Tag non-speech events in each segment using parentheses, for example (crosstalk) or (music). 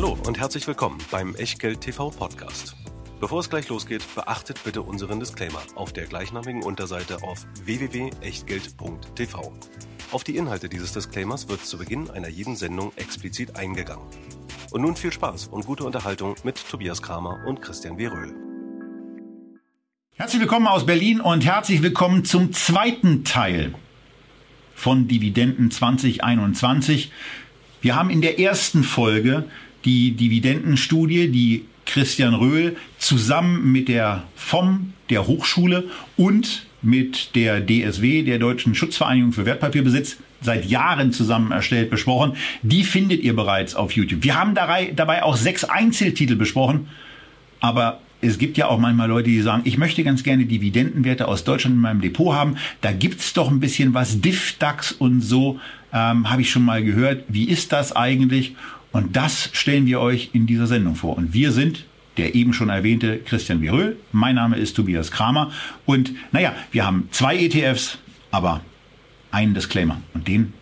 Hallo und herzlich willkommen beim Echtgeld TV Podcast. Bevor es gleich losgeht, beachtet bitte unseren Disclaimer auf der gleichnamigen Unterseite auf www.echtgeld.tv. Auf die Inhalte dieses Disclaimers wird zu Beginn einer jeden Sendung explizit eingegangen. Und nun viel Spaß und gute Unterhaltung mit Tobias Kramer und Christian W. Röhl. Herzlich willkommen aus Berlin und herzlich willkommen zum zweiten Teil von Dividenden 2021. Wir haben in der ersten Folge die Dividendenstudie, die Christian Röhl zusammen mit der FOM, der Hochschule und mit der DSW, der Deutschen Schutzvereinigung für Wertpapierbesitz, seit Jahren zusammen erstellt, besprochen. Die findet ihr bereits auf YouTube. Wir haben dabei auch sechs Einzeltitel besprochen, aber es gibt ja auch manchmal Leute, die sagen, ich möchte ganz gerne Dividendenwerte aus Deutschland in meinem Depot haben. Da gibt's doch ein bisschen was, DIF, DAX und so, ähm, habe ich schon mal gehört. Wie ist das eigentlich? Und das stellen wir euch in dieser Sendung vor. Und wir sind der eben schon erwähnte Christian Viröl. Mein Name ist Tobias Kramer. Und naja, wir haben zwei ETFs, aber einen Disclaimer. Und den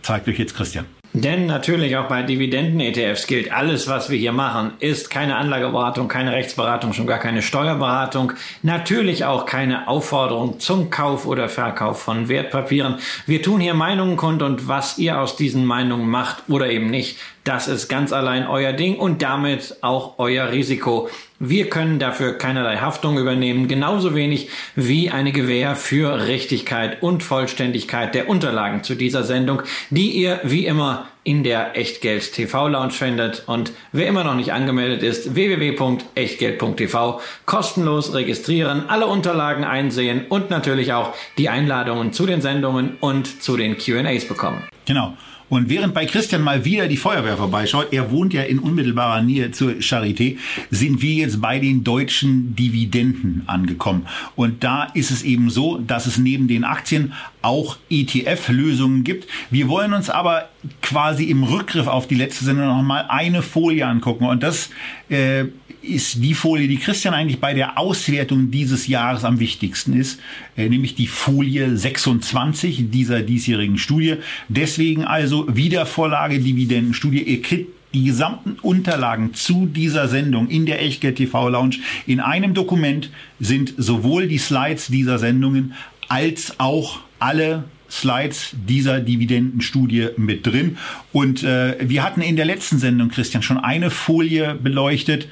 zeigt euch jetzt Christian. Denn natürlich auch bei Dividenden-ETFs gilt, alles, was wir hier machen, ist keine Anlageberatung, keine Rechtsberatung, schon gar keine Steuerberatung. Natürlich auch keine Aufforderung zum Kauf oder Verkauf von Wertpapieren. Wir tun hier Meinungen kund und was ihr aus diesen Meinungen macht oder eben nicht, das ist ganz allein euer Ding und damit auch euer Risiko. Wir können dafür keinerlei Haftung übernehmen, genauso wenig wie eine Gewähr für Richtigkeit und Vollständigkeit der Unterlagen zu dieser Sendung, die ihr wie immer in der Echtgeld TV Lounge findet. Und wer immer noch nicht angemeldet ist, www.echtgeld.tv kostenlos registrieren, alle Unterlagen einsehen und natürlich auch die Einladungen zu den Sendungen und zu den Q&As bekommen. Genau. Und während bei Christian mal wieder die Feuerwehr vorbeischaut, er wohnt ja in unmittelbarer Nähe zur Charité, sind wir jetzt bei den deutschen Dividenden angekommen. Und da ist es eben so, dass es neben den Aktien auch ETF-Lösungen gibt. Wir wollen uns aber quasi im Rückgriff auf die letzte Sendung noch mal eine Folie angucken. Und das äh, ist die Folie, die Christian eigentlich bei der Auswertung dieses Jahres am wichtigsten ist, äh, nämlich die Folie 26 dieser diesjährigen Studie. Deswegen also Wiedervorlage Dividendenstudie. Ihr kriegt die gesamten Unterlagen zu dieser Sendung in der Echtgeld TV Lounge in einem Dokument sind sowohl die Slides dieser Sendungen als auch alle Slides dieser Dividendenstudie mit drin. Und äh, wir hatten in der letzten Sendung, Christian, schon eine Folie beleuchtet,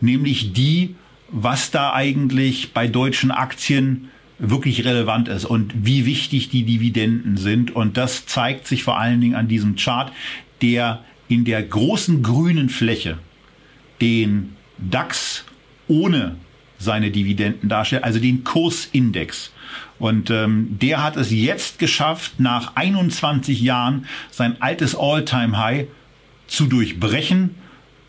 nämlich die, was da eigentlich bei deutschen Aktien wirklich relevant ist und wie wichtig die Dividenden sind. Und das zeigt sich vor allen Dingen an diesem Chart, der in der großen grünen Fläche den DAX ohne seine Dividenden darstellt, also den Kursindex. Und ähm, der hat es jetzt geschafft, nach 21 Jahren sein altes All-Time-High zu durchbrechen,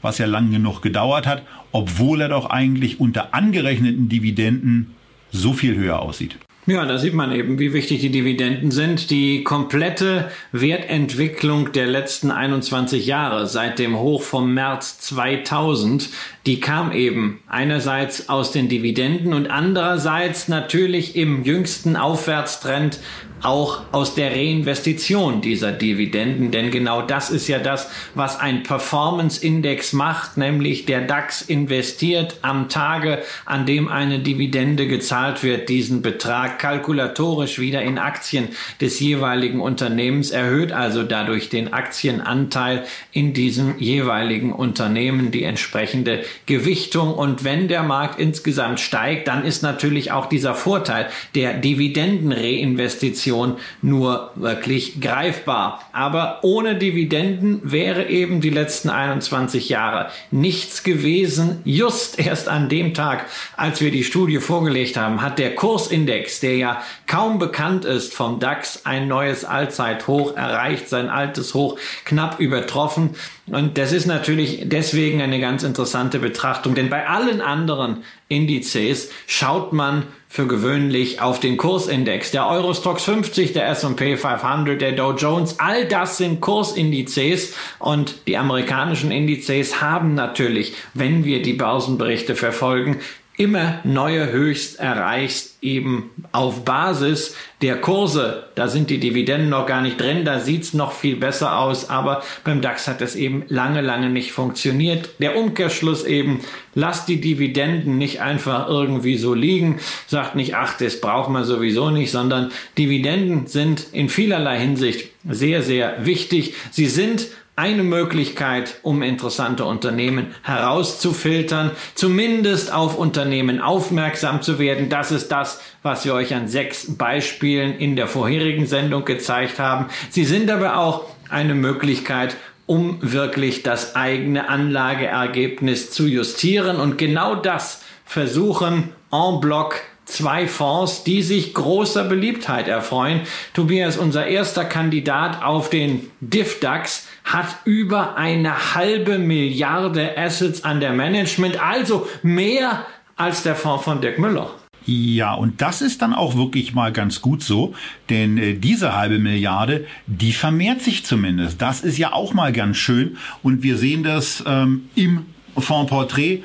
was ja lang genug gedauert hat, obwohl er doch eigentlich unter angerechneten Dividenden so viel höher aussieht. Ja, da sieht man eben, wie wichtig die Dividenden sind. Die komplette Wertentwicklung der letzten 21 Jahre seit dem Hoch vom März 2000, die kam eben einerseits aus den Dividenden und andererseits natürlich im jüngsten Aufwärtstrend auch aus der Reinvestition dieser Dividenden, denn genau das ist ja das, was ein Performance-Index macht, nämlich der DAX investiert am Tage, an dem eine Dividende gezahlt wird, diesen Betrag kalkulatorisch wieder in Aktien des jeweiligen Unternehmens, erhöht also dadurch den Aktienanteil in diesem jeweiligen Unternehmen, die entsprechende Gewichtung. Und wenn der Markt insgesamt steigt, dann ist natürlich auch dieser Vorteil der Dividendenreinvestition Inflation nur wirklich greifbar. Aber ohne Dividenden wäre eben die letzten 21 Jahre nichts gewesen. Just erst an dem Tag, als wir die Studie vorgelegt haben, hat der Kursindex, der ja kaum bekannt ist vom DAX, ein neues Allzeithoch erreicht, sein altes Hoch knapp übertroffen. Und das ist natürlich deswegen eine ganz interessante Betrachtung, denn bei allen anderen Indizes schaut man für gewöhnlich auf den Kursindex. Der Eurostox 50, der S&P 500, der Dow Jones, all das sind Kursindizes und die amerikanischen Indizes haben natürlich, wenn wir die Börsenberichte verfolgen, immer neue Höchst erreichst, eben auf Basis der Kurse. Da sind die Dividenden noch gar nicht drin, da sieht's noch viel besser aus, aber beim DAX hat es eben lange, lange nicht funktioniert. Der Umkehrschluss eben, lasst die Dividenden nicht einfach irgendwie so liegen, sagt nicht, ach, das braucht man sowieso nicht, sondern Dividenden sind in vielerlei Hinsicht sehr, sehr wichtig. Sie sind eine Möglichkeit, um interessante Unternehmen herauszufiltern, zumindest auf Unternehmen aufmerksam zu werden. Das ist das, was wir euch an sechs Beispielen in der vorherigen Sendung gezeigt haben. Sie sind aber auch eine Möglichkeit, um wirklich das eigene Anlageergebnis zu justieren. Und genau das versuchen en bloc zwei Fonds, die sich großer Beliebtheit erfreuen. Tobias, unser erster Kandidat auf den DIFDAX, hat über eine halbe Milliarde Assets an der Management, also mehr als der Fonds von Dirk Müller. Ja, und das ist dann auch wirklich mal ganz gut so, denn äh, diese halbe Milliarde, die vermehrt sich zumindest. Das ist ja auch mal ganz schön und wir sehen das ähm, im Fondsporträt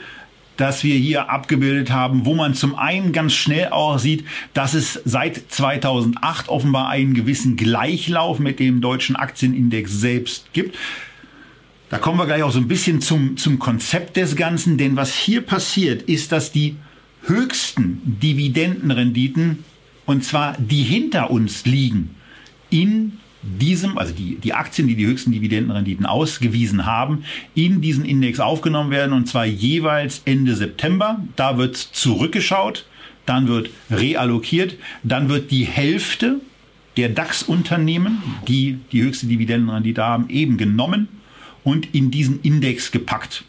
das wir hier abgebildet haben, wo man zum einen ganz schnell auch sieht, dass es seit 2008 offenbar einen gewissen Gleichlauf mit dem deutschen Aktienindex selbst gibt. Da kommen wir gleich auch so ein bisschen zum, zum Konzept des Ganzen, denn was hier passiert, ist, dass die höchsten Dividendenrenditen, und zwar die hinter uns liegen, in diesem, also die, die Aktien, die die höchsten Dividendenrenditen ausgewiesen haben, in diesen Index aufgenommen werden und zwar jeweils Ende September. Da wird zurückgeschaut, dann wird reallokiert, dann wird die Hälfte der DAX-Unternehmen, die die höchste Dividendenrendite haben, eben genommen und in diesen Index gepackt.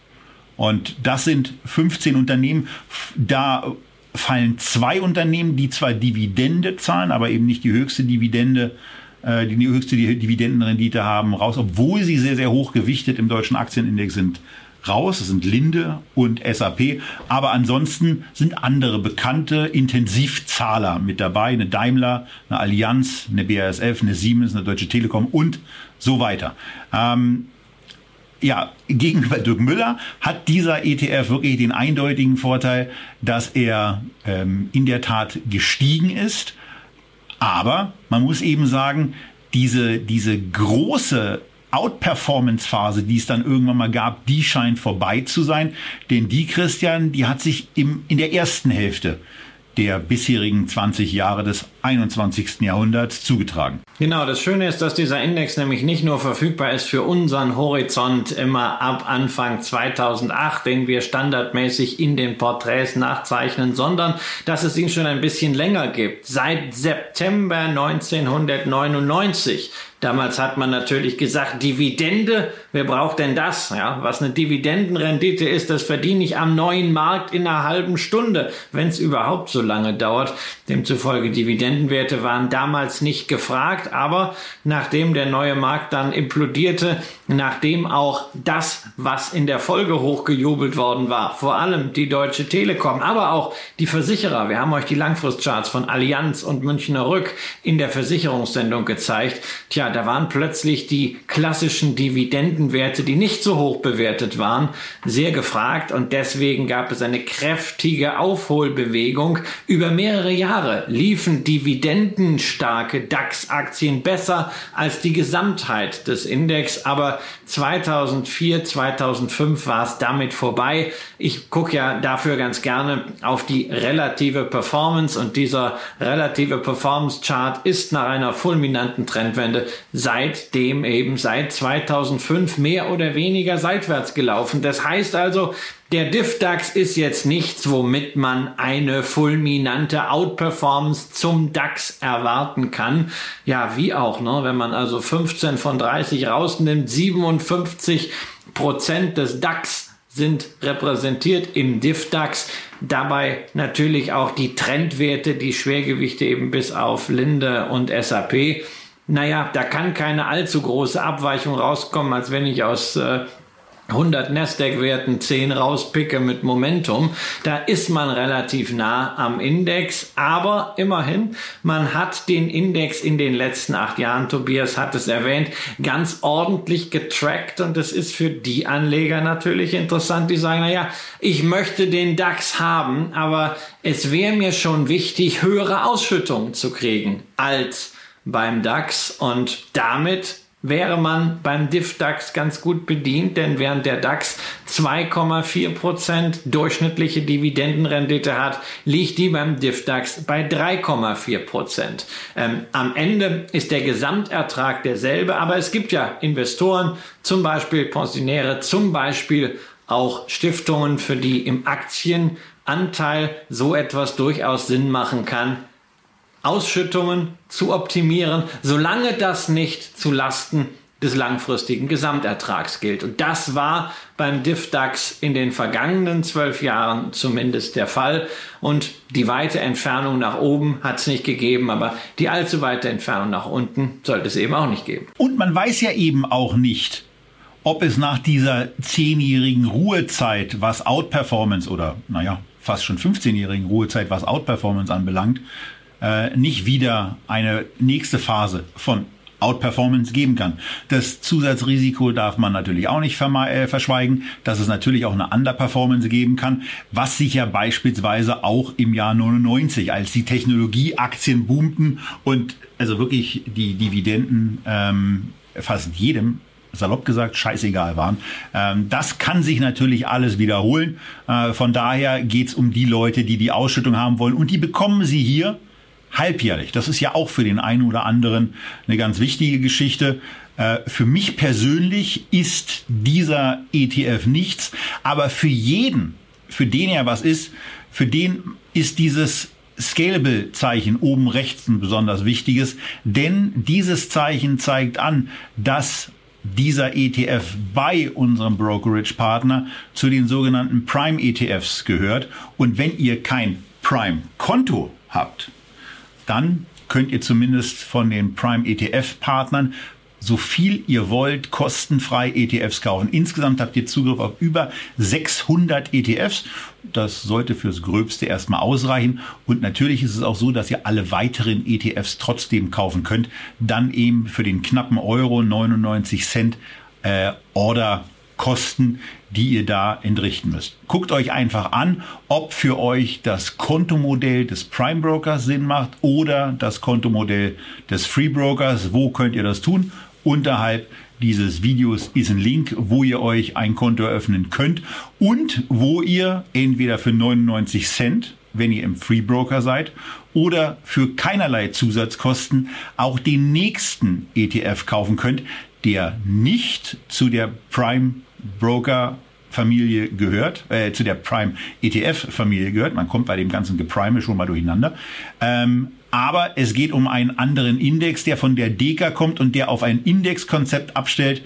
Und das sind 15 Unternehmen. Da fallen zwei Unternehmen, die zwar Dividende zahlen, aber eben nicht die höchste Dividende äh, die höchste Dividendenrendite haben, raus, obwohl sie sehr, sehr hoch gewichtet im deutschen Aktienindex sind raus. Das sind Linde und SAP. Aber ansonsten sind andere bekannte Intensivzahler mit dabei. Eine Daimler, eine Allianz, eine BASF, eine Siemens, eine Deutsche Telekom und so weiter. Ähm, ja, gegenüber Dirk Müller hat dieser ETF wirklich den eindeutigen Vorteil, dass er ähm, in der Tat gestiegen ist aber man muss eben sagen, diese, diese große Outperformance-Phase, die es dann irgendwann mal gab, die scheint vorbei zu sein. Denn die, Christian, die hat sich im, in der ersten Hälfte der bisherigen 20 Jahre des 21. Jahrhunderts zugetragen. Genau, das Schöne ist, dass dieser Index nämlich nicht nur verfügbar ist für unseren Horizont immer ab Anfang 2008, den wir standardmäßig in den Porträts nachzeichnen, sondern dass es ihn schon ein bisschen länger gibt. Seit September 1999 Damals hat man natürlich gesagt, Dividende, wer braucht denn das? Ja, was eine Dividendenrendite ist, das verdiene ich am neuen Markt in einer halben Stunde, wenn es überhaupt so lange dauert. Demzufolge Dividendenwerte waren damals nicht gefragt, aber nachdem der neue Markt dann implodierte, nachdem auch das, was in der Folge hochgejubelt worden war, vor allem die Deutsche Telekom, aber auch die Versicherer, wir haben euch die Langfristcharts von Allianz und Münchner Rück in der Versicherungssendung gezeigt, tja, da waren plötzlich die klassischen Dividendenwerte, die nicht so hoch bewertet waren, sehr gefragt und deswegen gab es eine kräftige Aufholbewegung. Über mehrere Jahre liefen dividendenstarke DAX-Aktien besser als die Gesamtheit des Index, aber 2004, 2005 war es damit vorbei. Ich gucke ja dafür ganz gerne auf die relative Performance und dieser relative Performance Chart ist nach einer fulminanten Trendwende seitdem eben seit 2005 mehr oder weniger seitwärts gelaufen. Das heißt also, der DIFDAX ist jetzt nichts, womit man eine fulminante Outperformance zum DAX erwarten kann. Ja, wie auch, ne? wenn man also 15 von 30 rausnimmt, 57 Prozent des DAX sind repräsentiert im DIFDAX. Dabei natürlich auch die Trendwerte, die Schwergewichte eben bis auf Linde und SAP naja, da kann keine allzu große Abweichung rauskommen, als wenn ich aus äh, 100 Nasdaq-Werten 10 rauspicke mit Momentum, da ist man relativ nah am Index. Aber immerhin, man hat den Index in den letzten acht Jahren, Tobias hat es erwähnt, ganz ordentlich getrackt. Und das ist für die Anleger natürlich interessant, die sagen, naja, ich möchte den DAX haben, aber es wäre mir schon wichtig, höhere Ausschüttungen zu kriegen als beim DAX. Und damit wäre man beim DIF-DAX ganz gut bedient, denn während der DAX 2,4 Prozent durchschnittliche Dividendenrendite hat, liegt die beim DIF-DAX bei 3,4 Prozent. Ähm, am Ende ist der Gesamtertrag derselbe, aber es gibt ja Investoren, zum Beispiel Pensionäre, zum Beispiel auch Stiftungen, für die im Aktienanteil so etwas durchaus Sinn machen kann, Ausschüttungen zu optimieren, solange das nicht zu Lasten des langfristigen Gesamtertrags gilt. Und das war beim DIFDAX in den vergangenen zwölf Jahren zumindest der Fall. Und die weite Entfernung nach oben hat es nicht gegeben, aber die allzu weite Entfernung nach unten sollte es eben auch nicht geben. Und man weiß ja eben auch nicht, ob es nach dieser zehnjährigen Ruhezeit, was Outperformance oder naja, fast schon 15-jährigen Ruhezeit, was Outperformance anbelangt, äh, nicht wieder eine nächste Phase von Outperformance geben kann. Das Zusatzrisiko darf man natürlich auch nicht äh, verschweigen, dass es natürlich auch eine Underperformance geben kann, was sich ja beispielsweise auch im Jahr 99, als die Technologieaktien boomten und also wirklich die Dividenden ähm, fast jedem salopp gesagt, scheißegal waren. Ähm, das kann sich natürlich alles wiederholen. Äh, von daher geht's um die Leute, die die Ausschüttung haben wollen und die bekommen sie hier halbjährlich. Das ist ja auch für den einen oder anderen eine ganz wichtige Geschichte. Äh, für mich persönlich ist dieser ETF nichts, aber für jeden, für den er was ist, für den ist dieses Scalable-Zeichen oben rechts ein besonders wichtiges, denn dieses Zeichen zeigt an, dass dieser ETF bei unserem Brokerage-Partner zu den sogenannten Prime-ETFs gehört. Und wenn ihr kein Prime-Konto habt, dann könnt ihr zumindest von den Prime ETF-Partnern so viel ihr wollt, kostenfrei ETFs kaufen. Insgesamt habt ihr Zugriff auf über 600 ETFs. Das sollte fürs Gröbste erstmal ausreichen. Und natürlich ist es auch so, dass ihr alle weiteren ETFs trotzdem kaufen könnt. Dann eben für den knappen Euro 99 Cent äh, Order Kosten, die ihr da entrichten müsst. Guckt euch einfach an, ob für euch das Kontomodell des Prime Brokers Sinn macht oder das Kontomodell des Free Brokers. Wo könnt ihr das tun? Unterhalb dieses Videos ist ein Link, wo ihr euch ein Konto eröffnen könnt und wo ihr entweder für 99 Cent, wenn ihr im Free Broker seid, oder für keinerlei Zusatzkosten auch den nächsten ETF kaufen könnt, der nicht zu der Prime Broker Familie gehört, äh, zu der Prime ETF Familie gehört. Man kommt bei dem ganzen Geprime schon mal durcheinander. Ähm, aber es geht um einen anderen Index, der von der Deka kommt und der auf ein Indexkonzept abstellt,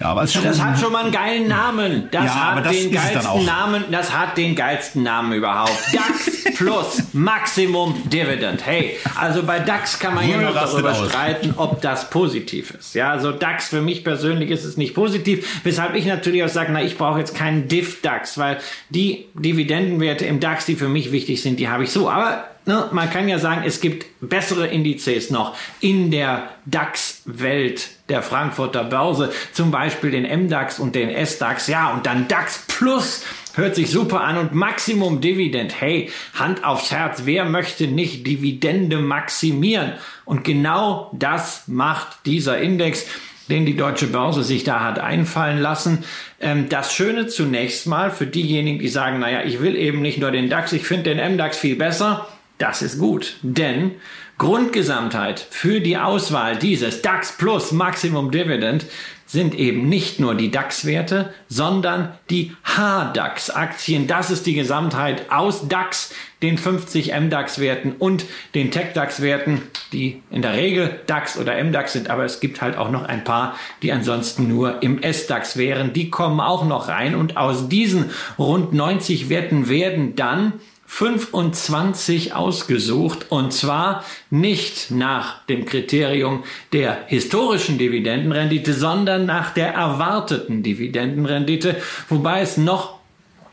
ja, aber schon, das hat schon mal einen geilen Namen. Das ja, hat das den geilsten Namen. Das hat den geilsten Namen überhaupt. (laughs) DAX plus Maximum Dividend. Hey, also bei DAX kann man ja noch darüber streiten, ob das positiv ist. Ja, also DAX für mich persönlich ist es nicht positiv, weshalb ich natürlich auch sage, na, ich brauche jetzt keinen Div DAX, weil die Dividendenwerte im DAX, die für mich wichtig sind, die habe ich so. Aber ne, man kann ja sagen, es gibt bessere Indizes noch in der DAX-Welt der Frankfurter Börse, zum Beispiel den MDAX und den SDAX, ja, und dann DAX Plus hört sich super an und Maximum Dividend. Hey, Hand aufs Herz, wer möchte nicht Dividende maximieren? Und genau das macht dieser Index den die deutsche Börse sich da hat einfallen lassen. Ähm, das Schöne zunächst mal für diejenigen, die sagen, naja, ich will eben nicht nur den DAX, ich finde den MDAX viel besser. Das ist gut, denn Grundgesamtheit für die Auswahl dieses DAX Plus Maximum Dividend sind eben nicht nur die DAX-Werte, sondern die HDAX-Aktien. Das ist die Gesamtheit aus DAX, den 50 MDAX-Werten und den Tech-DAX-Werten, die in der Regel DAX oder MDAX sind, aber es gibt halt auch noch ein paar, die ansonsten nur im S-DAX wären. Die kommen auch noch rein und aus diesen rund 90 Werten werden dann 25 ausgesucht und zwar nicht nach dem Kriterium der historischen Dividendenrendite, sondern nach der erwarteten Dividendenrendite, wobei es noch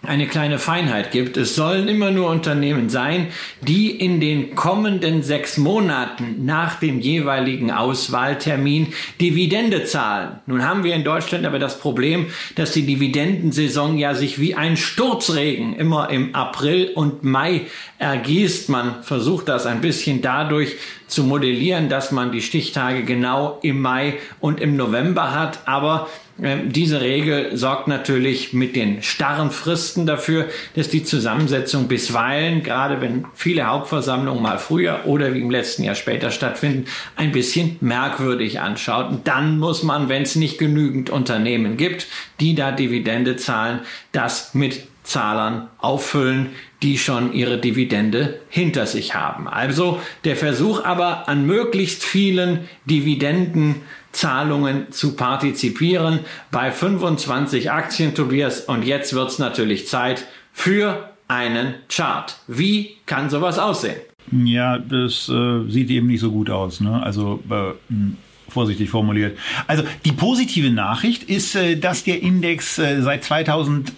eine kleine Feinheit gibt. Es sollen immer nur Unternehmen sein, die in den kommenden sechs Monaten nach dem jeweiligen Auswahltermin Dividende zahlen. Nun haben wir in Deutschland aber das Problem, dass die Dividendensaison ja sich wie ein Sturzregen immer im April und Mai ergießt. Man versucht das ein bisschen dadurch zu modellieren, dass man die Stichtage genau im Mai und im November hat. Aber diese Regel sorgt natürlich mit den starren Fristen dafür, dass die Zusammensetzung bisweilen, gerade wenn viele Hauptversammlungen mal früher oder wie im letzten Jahr später stattfinden, ein bisschen merkwürdig anschaut. Und dann muss man, wenn es nicht genügend Unternehmen gibt, die da Dividende zahlen, das mit Zahlern auffüllen, die schon ihre Dividende hinter sich haben. Also der Versuch aber an möglichst vielen Dividenden Zahlungen zu partizipieren bei 25 Aktien, Tobias. Und jetzt wird es natürlich Zeit für einen Chart. Wie kann sowas aussehen? Ja, das äh, sieht eben nicht so gut aus. Ne? Also äh, hm, vorsichtig formuliert. Also die positive Nachricht ist, äh, dass der Index äh, seit 2008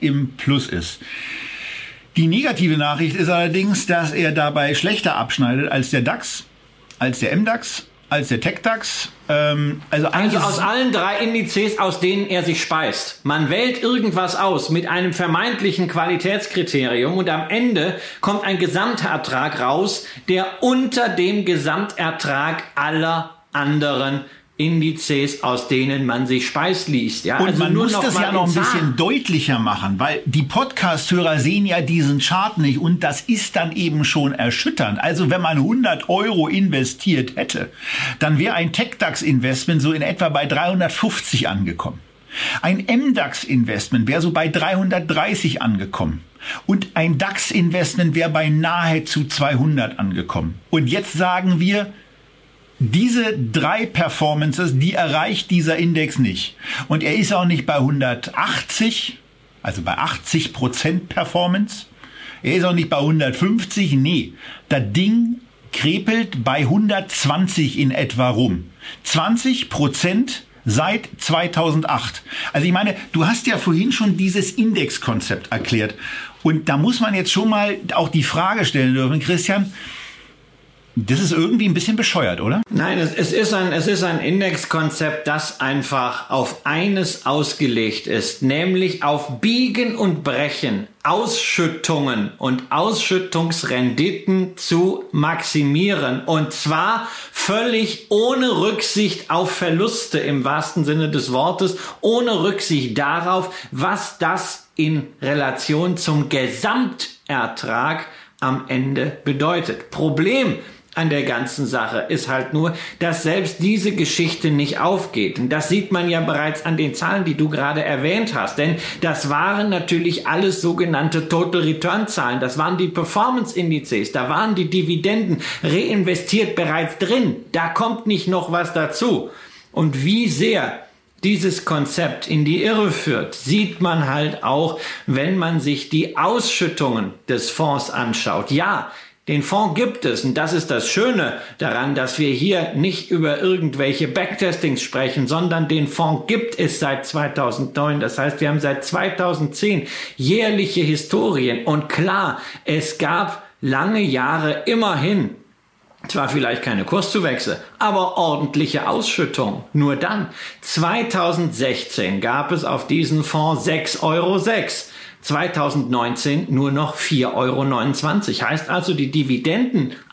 im Plus ist. Die negative Nachricht ist allerdings, dass er dabei schlechter abschneidet als der DAX, als der MDAX als der TechDAX. Ähm, also, also aus allen drei Indizes, aus denen er sich speist. Man wählt irgendwas aus mit einem vermeintlichen Qualitätskriterium und am Ende kommt ein Gesamtertrag raus, der unter dem Gesamtertrag aller anderen Indizes, aus denen man sich speist liest. Ja? Und also man muss das ja noch ein bisschen deutlicher machen, weil die Podcast-Hörer sehen ja diesen Chart nicht und das ist dann eben schon erschütternd. Also wenn man 100 Euro investiert hätte, dann wäre ein TechDAX-Investment so in etwa bei 350 angekommen. Ein MDAX-Investment wäre so bei 330 angekommen. Und ein DAX-Investment wäre bei nahezu 200 angekommen. Und jetzt sagen wir, diese drei Performances, die erreicht dieser Index nicht. Und er ist auch nicht bei 180, also bei 80 Prozent Performance. Er ist auch nicht bei 150, nee. Das Ding krepelt bei 120 in etwa rum. 20 Prozent seit 2008. Also ich meine, du hast ja vorhin schon dieses Indexkonzept erklärt. Und da muss man jetzt schon mal auch die Frage stellen dürfen, Christian, das ist irgendwie ein bisschen bescheuert, oder? Nein, es, es ist ein, es ist ein Indexkonzept, das einfach auf eines ausgelegt ist, nämlich auf Biegen und Brechen, Ausschüttungen und Ausschüttungsrenditen zu maximieren. Und zwar völlig ohne Rücksicht auf Verluste im wahrsten Sinne des Wortes, ohne Rücksicht darauf, was das in Relation zum Gesamtertrag am Ende bedeutet. Problem an der ganzen Sache ist halt nur, dass selbst diese Geschichte nicht aufgeht. Und das sieht man ja bereits an den Zahlen, die du gerade erwähnt hast. Denn das waren natürlich alles sogenannte Total Return Zahlen. Das waren die Performance Indizes. Da waren die Dividenden reinvestiert bereits drin. Da kommt nicht noch was dazu. Und wie sehr dieses Konzept in die Irre führt, sieht man halt auch, wenn man sich die Ausschüttungen des Fonds anschaut. Ja, den Fonds gibt es und das ist das Schöne daran, dass wir hier nicht über irgendwelche Backtestings sprechen, sondern den Fonds gibt es seit 2009. Das heißt, wir haben seit 2010 jährliche Historien und klar, es gab lange Jahre immerhin zwar vielleicht keine Kurszuwächse, aber ordentliche Ausschüttung. Nur dann, 2016 gab es auf diesen Fonds 6,06 Euro. 2019 nur noch 4,29 Euro. Heißt also, die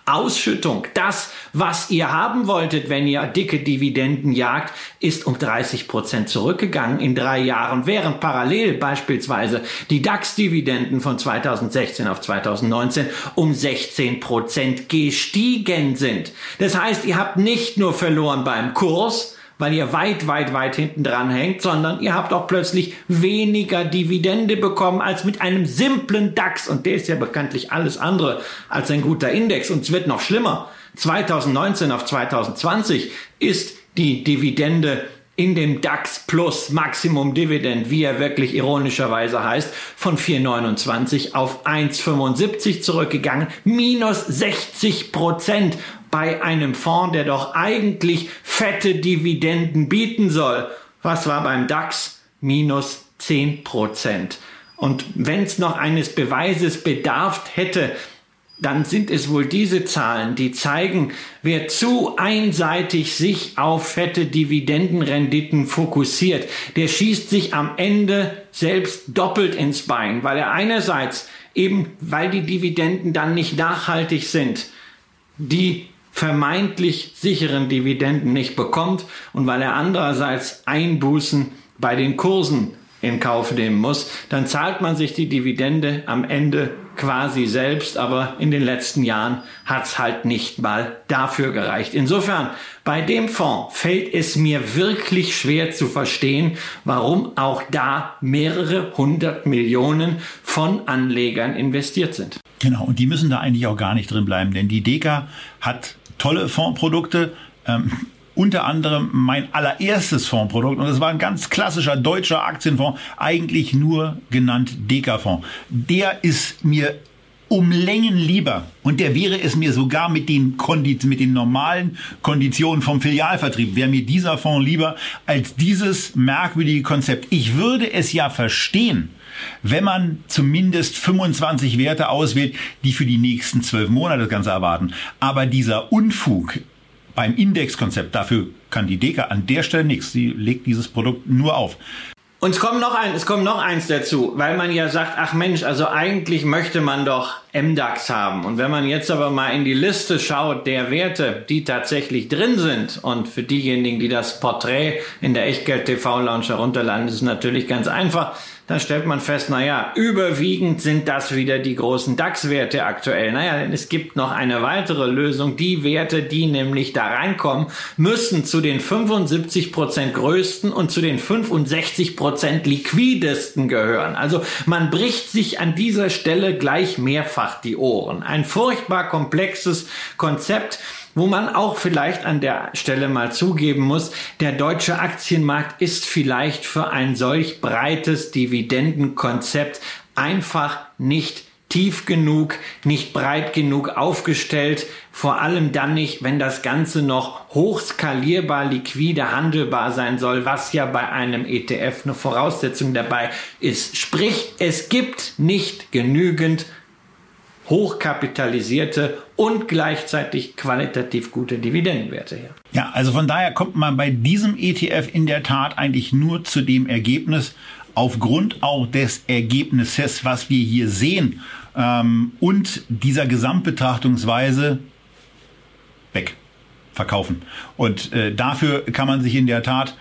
Dividendenausschüttung, das, was ihr haben wolltet, wenn ihr dicke Dividenden jagt, ist um 30 Prozent zurückgegangen in drei Jahren, während parallel beispielsweise die DAX-Dividenden von 2016 auf 2019 um 16 Prozent gestiegen sind. Das heißt, ihr habt nicht nur verloren beim Kurs, weil ihr weit, weit, weit hinten dran hängt, sondern ihr habt auch plötzlich weniger Dividende bekommen als mit einem simplen DAX. Und der ist ja bekanntlich alles andere als ein guter Index. Und es wird noch schlimmer. 2019 auf 2020 ist die Dividende in dem DAX Plus Maximum Dividend, wie er wirklich ironischerweise heißt, von 4,29 auf 1,75 zurückgegangen, minus 60 Prozent bei einem Fonds, der doch eigentlich fette Dividenden bieten soll. Was war beim DAX? Minus 10 Prozent. Und wenn es noch eines Beweises bedarf hätte, dann sind es wohl diese Zahlen, die zeigen, wer zu einseitig sich auf fette Dividendenrenditen fokussiert, der schießt sich am Ende selbst doppelt ins Bein, weil er einerseits eben, weil die Dividenden dann nicht nachhaltig sind, die vermeintlich sicheren Dividenden nicht bekommt und weil er andererseits Einbußen bei den Kursen in Kauf nehmen muss, dann zahlt man sich die Dividende am Ende quasi selbst, aber in den letzten Jahren hat's halt nicht mal dafür gereicht. Insofern, bei dem Fonds fällt es mir wirklich schwer zu verstehen, warum auch da mehrere hundert Millionen von Anlegern investiert sind. Genau, und die müssen da eigentlich auch gar nicht drin bleiben, denn die Deka hat tolle Fondsprodukte. Ähm, unter anderem mein allererstes Fondsprodukt und das war ein ganz klassischer deutscher Aktienfonds, eigentlich nur genannt Deka-Fonds. Der ist mir um Längen lieber und der wäre es mir sogar mit den, Kondi mit den normalen Konditionen vom Filialvertrieb, wäre mir dieser Fonds lieber als dieses merkwürdige Konzept. Ich würde es ja verstehen, wenn man zumindest 25 Werte auswählt, die für die nächsten zwölf Monate das Ganze erwarten. Aber dieser Unfug beim Indexkonzept, dafür kann die Deka an der Stelle nichts. Sie legt dieses Produkt nur auf. Und es kommt noch ein, es kommt noch eins dazu, weil man ja sagt, ach Mensch, also eigentlich möchte man doch MDAX haben. Und wenn man jetzt aber mal in die Liste schaut der Werte, die tatsächlich drin sind, und für diejenigen, die das Porträt in der Echtgeld TV Lounge herunterladen, ist natürlich ganz einfach dann stellt man fest, naja, überwiegend sind das wieder die großen DAX-Werte aktuell. Naja, denn es gibt noch eine weitere Lösung. Die Werte, die nämlich da reinkommen, müssen zu den 75 Prozent größten und zu den 65 Prozent liquidesten gehören. Also man bricht sich an dieser Stelle gleich mehrfach die Ohren. Ein furchtbar komplexes Konzept wo man auch vielleicht an der Stelle mal zugeben muss, der deutsche Aktienmarkt ist vielleicht für ein solch breites Dividendenkonzept einfach nicht tief genug, nicht breit genug aufgestellt, vor allem dann nicht, wenn das Ganze noch hochskalierbar, liquide, handelbar sein soll, was ja bei einem ETF eine Voraussetzung dabei ist. Sprich, es gibt nicht genügend hochkapitalisierte und gleichzeitig qualitativ gute Dividendenwerte her. Ja, also von daher kommt man bei diesem ETF in der Tat eigentlich nur zu dem Ergebnis, aufgrund auch des Ergebnisses, was wir hier sehen ähm, und dieser Gesamtbetrachtungsweise weg verkaufen. Und äh, dafür kann man sich in der Tat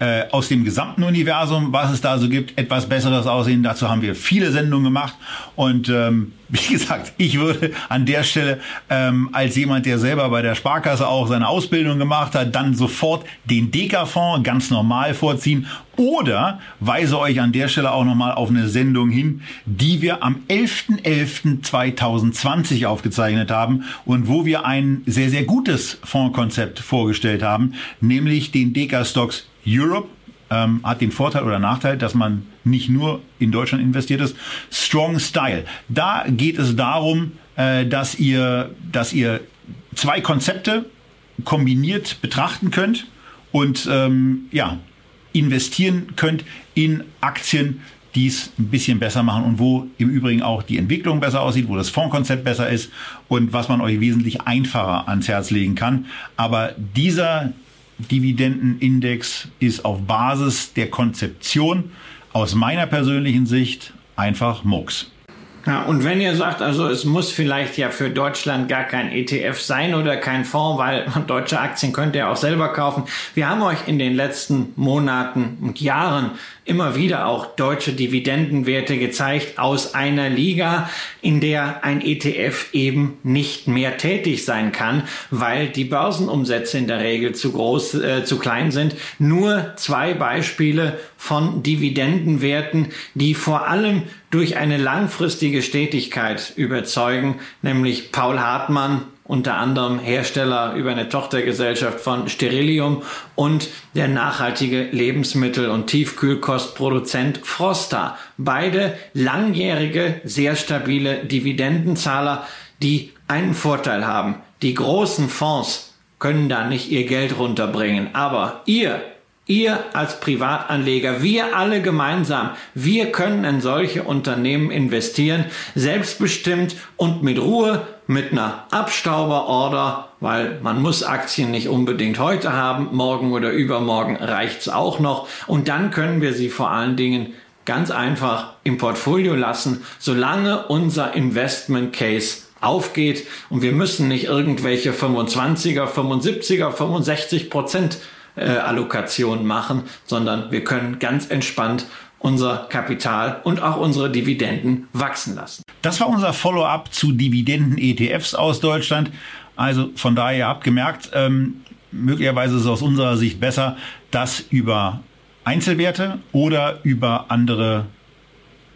äh, aus dem gesamten Universum, was es da so gibt, etwas Besseres aussehen. Dazu haben wir viele Sendungen gemacht. Und ähm, (laughs) wie gesagt, ich würde an der Stelle ähm, als jemand, der selber bei der Sparkasse auch seine Ausbildung gemacht hat, dann sofort den Deka-Fonds ganz normal vorziehen oder weise euch an der Stelle auch nochmal auf eine Sendung hin, die wir am 11.11.2020 aufgezeichnet haben und wo wir ein sehr, sehr gutes Fondskonzept vorgestellt haben, nämlich den Deka Stocks Europe ähm, hat den Vorteil oder Nachteil, dass man nicht nur in Deutschland investiert ist. Strong Style. Da geht es darum, äh, dass ihr, dass ihr zwei Konzepte kombiniert betrachten könnt und ähm, ja investieren könnt in Aktien, die es ein bisschen besser machen und wo im Übrigen auch die Entwicklung besser aussieht, wo das Fondskonzept besser ist und was man euch wesentlich einfacher ans Herz legen kann. Aber dieser Dividendenindex ist auf Basis der Konzeption aus meiner persönlichen Sicht einfach Mucks. Ja, und wenn ihr sagt, also es muss vielleicht ja für Deutschland gar kein ETF sein oder kein Fonds, weil (laughs) deutsche Aktien könnt ihr auch selber kaufen. Wir haben euch in den letzten Monaten und Jahren immer wieder auch deutsche Dividendenwerte gezeigt aus einer Liga, in der ein ETF eben nicht mehr tätig sein kann, weil die Börsenumsätze in der Regel zu groß, äh, zu klein sind. Nur zwei Beispiele von Dividendenwerten, die vor allem durch eine langfristige Stetigkeit überzeugen, nämlich Paul Hartmann unter anderem Hersteller über eine Tochtergesellschaft von Sterilium und der nachhaltige Lebensmittel- und Tiefkühlkostproduzent Frosta. Beide langjährige, sehr stabile Dividendenzahler, die einen Vorteil haben. Die großen Fonds können da nicht ihr Geld runterbringen, aber ihr Ihr als Privatanleger, wir alle gemeinsam, wir können in solche Unternehmen investieren, selbstbestimmt und mit Ruhe, mit einer Abstauberorder, weil man muss Aktien nicht unbedingt heute haben, morgen oder übermorgen reicht's auch noch. Und dann können wir sie vor allen Dingen ganz einfach im Portfolio lassen, solange unser Investment Case aufgeht. Und wir müssen nicht irgendwelche 25er, 75er, 65 Prozent äh, Allokation machen, sondern wir können ganz entspannt unser Kapital und auch unsere Dividenden wachsen lassen. Das war unser Follow-up zu Dividenden-ETFs aus Deutschland. Also von daher, ihr habt gemerkt, ähm, möglicherweise ist es aus unserer Sicht besser, das über Einzelwerte oder über andere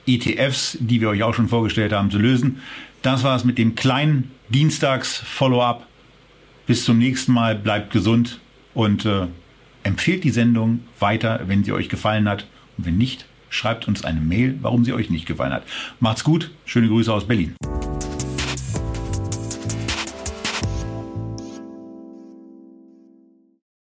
ETFs, die wir euch auch schon vorgestellt haben, zu lösen. Das war es mit dem kleinen Dienstags-Follow-up. Bis zum nächsten Mal, bleibt gesund und äh, Empfehlt die Sendung weiter, wenn sie euch gefallen hat. Und wenn nicht, schreibt uns eine Mail, warum sie euch nicht gefallen hat. Macht's gut. Schöne Grüße aus Berlin.